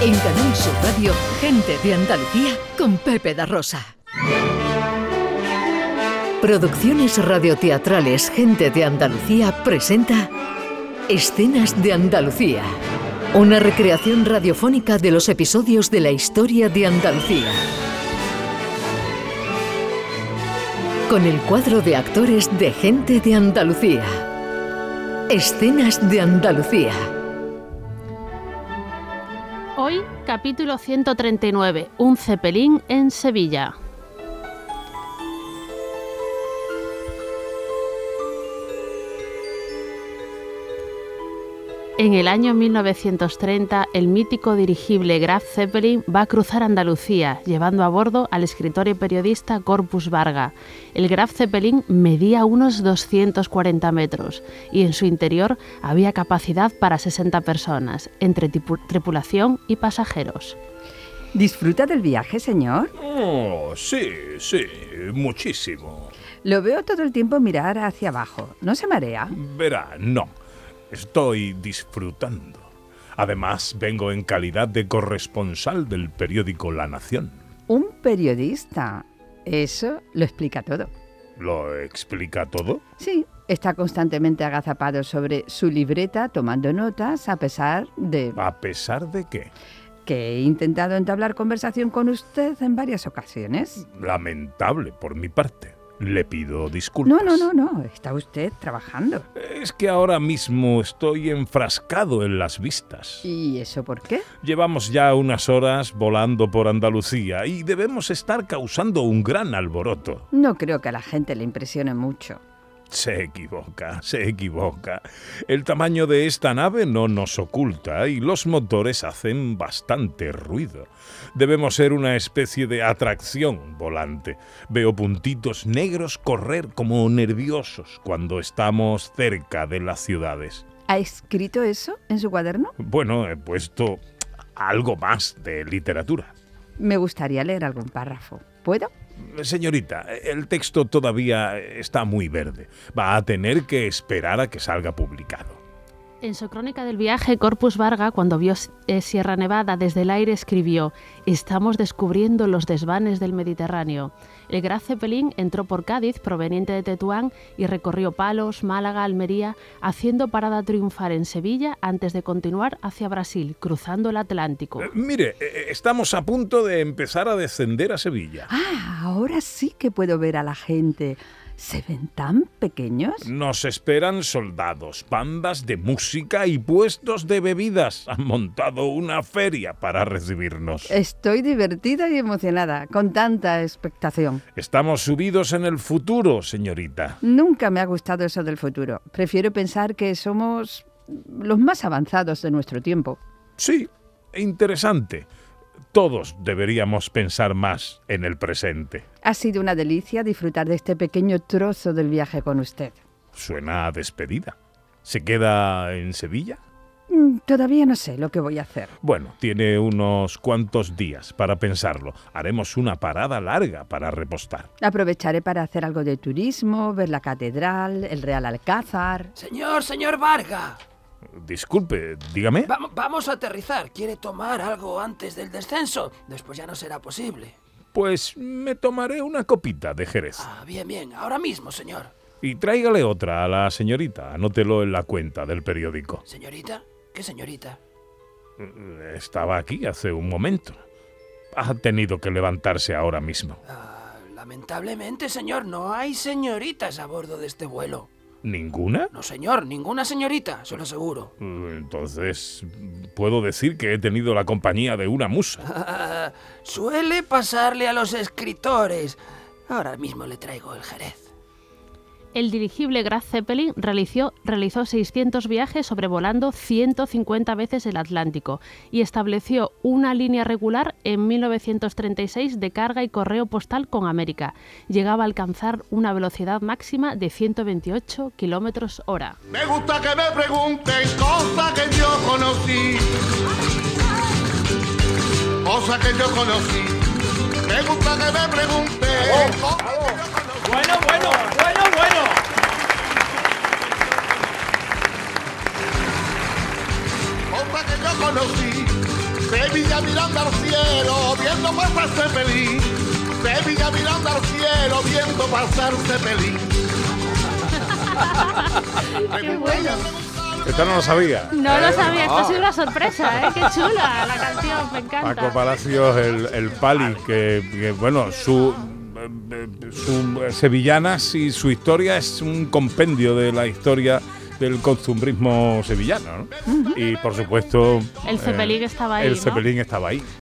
En Canal Sur Radio, Gente de Andalucía con Pepe da Rosa. Producciones radioteatrales Gente de Andalucía presenta Escenas de Andalucía. Una recreación radiofónica de los episodios de la historia de Andalucía. Con el cuadro de actores de Gente de Andalucía. Escenas de Andalucía. Capítulo 139, un cepelín en Sevilla. En el año 1930, el mítico dirigible Graf Zeppelin va a cruzar Andalucía, llevando a bordo al escritor y periodista Corpus Varga. El Graf Zeppelin medía unos 240 metros y en su interior había capacidad para 60 personas, entre tripulación y pasajeros. ¿Disfruta del viaje, señor? Oh, sí, sí, muchísimo. Lo veo todo el tiempo mirar hacia abajo. ¿No se marea? Verá, no. Estoy disfrutando. Además, vengo en calidad de corresponsal del periódico La Nación. Un periodista. Eso lo explica todo. ¿Lo explica todo? Sí, está constantemente agazapado sobre su libreta tomando notas a pesar de... ¿A pesar de qué? Que he intentado entablar conversación con usted en varias ocasiones. Lamentable por mi parte. Le pido disculpas. No, no, no, no. Está usted trabajando. Es que ahora mismo estoy enfrascado en las vistas. ¿Y eso por qué? Llevamos ya unas horas volando por Andalucía y debemos estar causando un gran alboroto. No creo que a la gente le impresione mucho. Se equivoca, se equivoca. El tamaño de esta nave no nos oculta y los motores hacen bastante ruido. Debemos ser una especie de atracción volante. Veo puntitos negros correr como nerviosos cuando estamos cerca de las ciudades. ¿Ha escrito eso en su cuaderno? Bueno, he puesto algo más de literatura. Me gustaría leer algún párrafo. ¿Puedo? Señorita, el texto todavía está muy verde. Va a tener que esperar a que salga publicado. En su crónica del viaje, Corpus Varga, cuando vio eh, Sierra Nevada desde el aire, escribió: Estamos descubriendo los desvanes del Mediterráneo. El Graf Zeppelin entró por Cádiz, proveniente de Tetuán, y recorrió Palos, Málaga, Almería, haciendo parada triunfar en Sevilla antes de continuar hacia Brasil, cruzando el Atlántico. Eh, mire, eh, estamos a punto de empezar a descender a Sevilla. Ah, ahora sí que puedo ver a la gente. ¿Se ven tan pequeños? Nos esperan soldados, bandas de música y puestos de bebidas. Han montado una feria para recibirnos. Estoy divertida y emocionada, con tanta expectación. Estamos subidos en el futuro, señorita. Nunca me ha gustado eso del futuro. Prefiero pensar que somos los más avanzados de nuestro tiempo. Sí, interesante todos deberíamos pensar más en el presente. Ha sido una delicia disfrutar de este pequeño trozo del viaje con usted. Suena a despedida. ¿Se queda en Sevilla? Mm, todavía no sé lo que voy a hacer. Bueno, tiene unos cuantos días para pensarlo. Haremos una parada larga para repostar. Aprovecharé para hacer algo de turismo, ver la catedral, el Real Alcázar. Señor, señor Varga. Disculpe, dígame. vamos a aterrizar. ¿Quiere tomar algo antes del descenso? Después ya no será posible. Pues me tomaré una copita de Jerez. Ah, bien, bien. Ahora mismo, señor. Y tráigale otra a la señorita. Anótelo en la cuenta del periódico. ¿Señorita? ¿Qué señorita? Estaba aquí hace un momento. Ha tenido que levantarse ahora mismo. Ah, lamentablemente, señor, no hay señoritas a bordo de este vuelo. ¿Ninguna? No, señor, ninguna señorita, se lo aseguro. Entonces, puedo decir que he tenido la compañía de una musa. suele pasarle a los escritores. Ahora mismo le traigo el jerez el dirigible Graf Zeppelin realizó, realizó 600 viajes sobrevolando 150 veces el Atlántico y estableció una línea regular en 1936 de carga y correo postal con América. Llegaba a alcanzar una velocidad máxima de 128 kilómetros hora. Me gusta que me pregunten cosas que yo conocí. Cosas que yo conocí. Me gusta que me pregunten. Sevilla mirando al cielo, viendo pasar Cepelín. Sevilla mirando al cielo, viendo pasar Cepelín. Qué bueno. Esta no lo sabía. No lo sabía, esto ha sido una sorpresa, ¿eh? Qué chula la canción, me encanta. Paco Palacios, el, el Pali, que, que, bueno, su, eh, su eh, Sevillanas y su historia es un compendio de la historia del costumbrismo sevillano, ¿no? Y por supuesto... El Cepelín estaba ahí, El ¿no? Cepelín estaba ahí.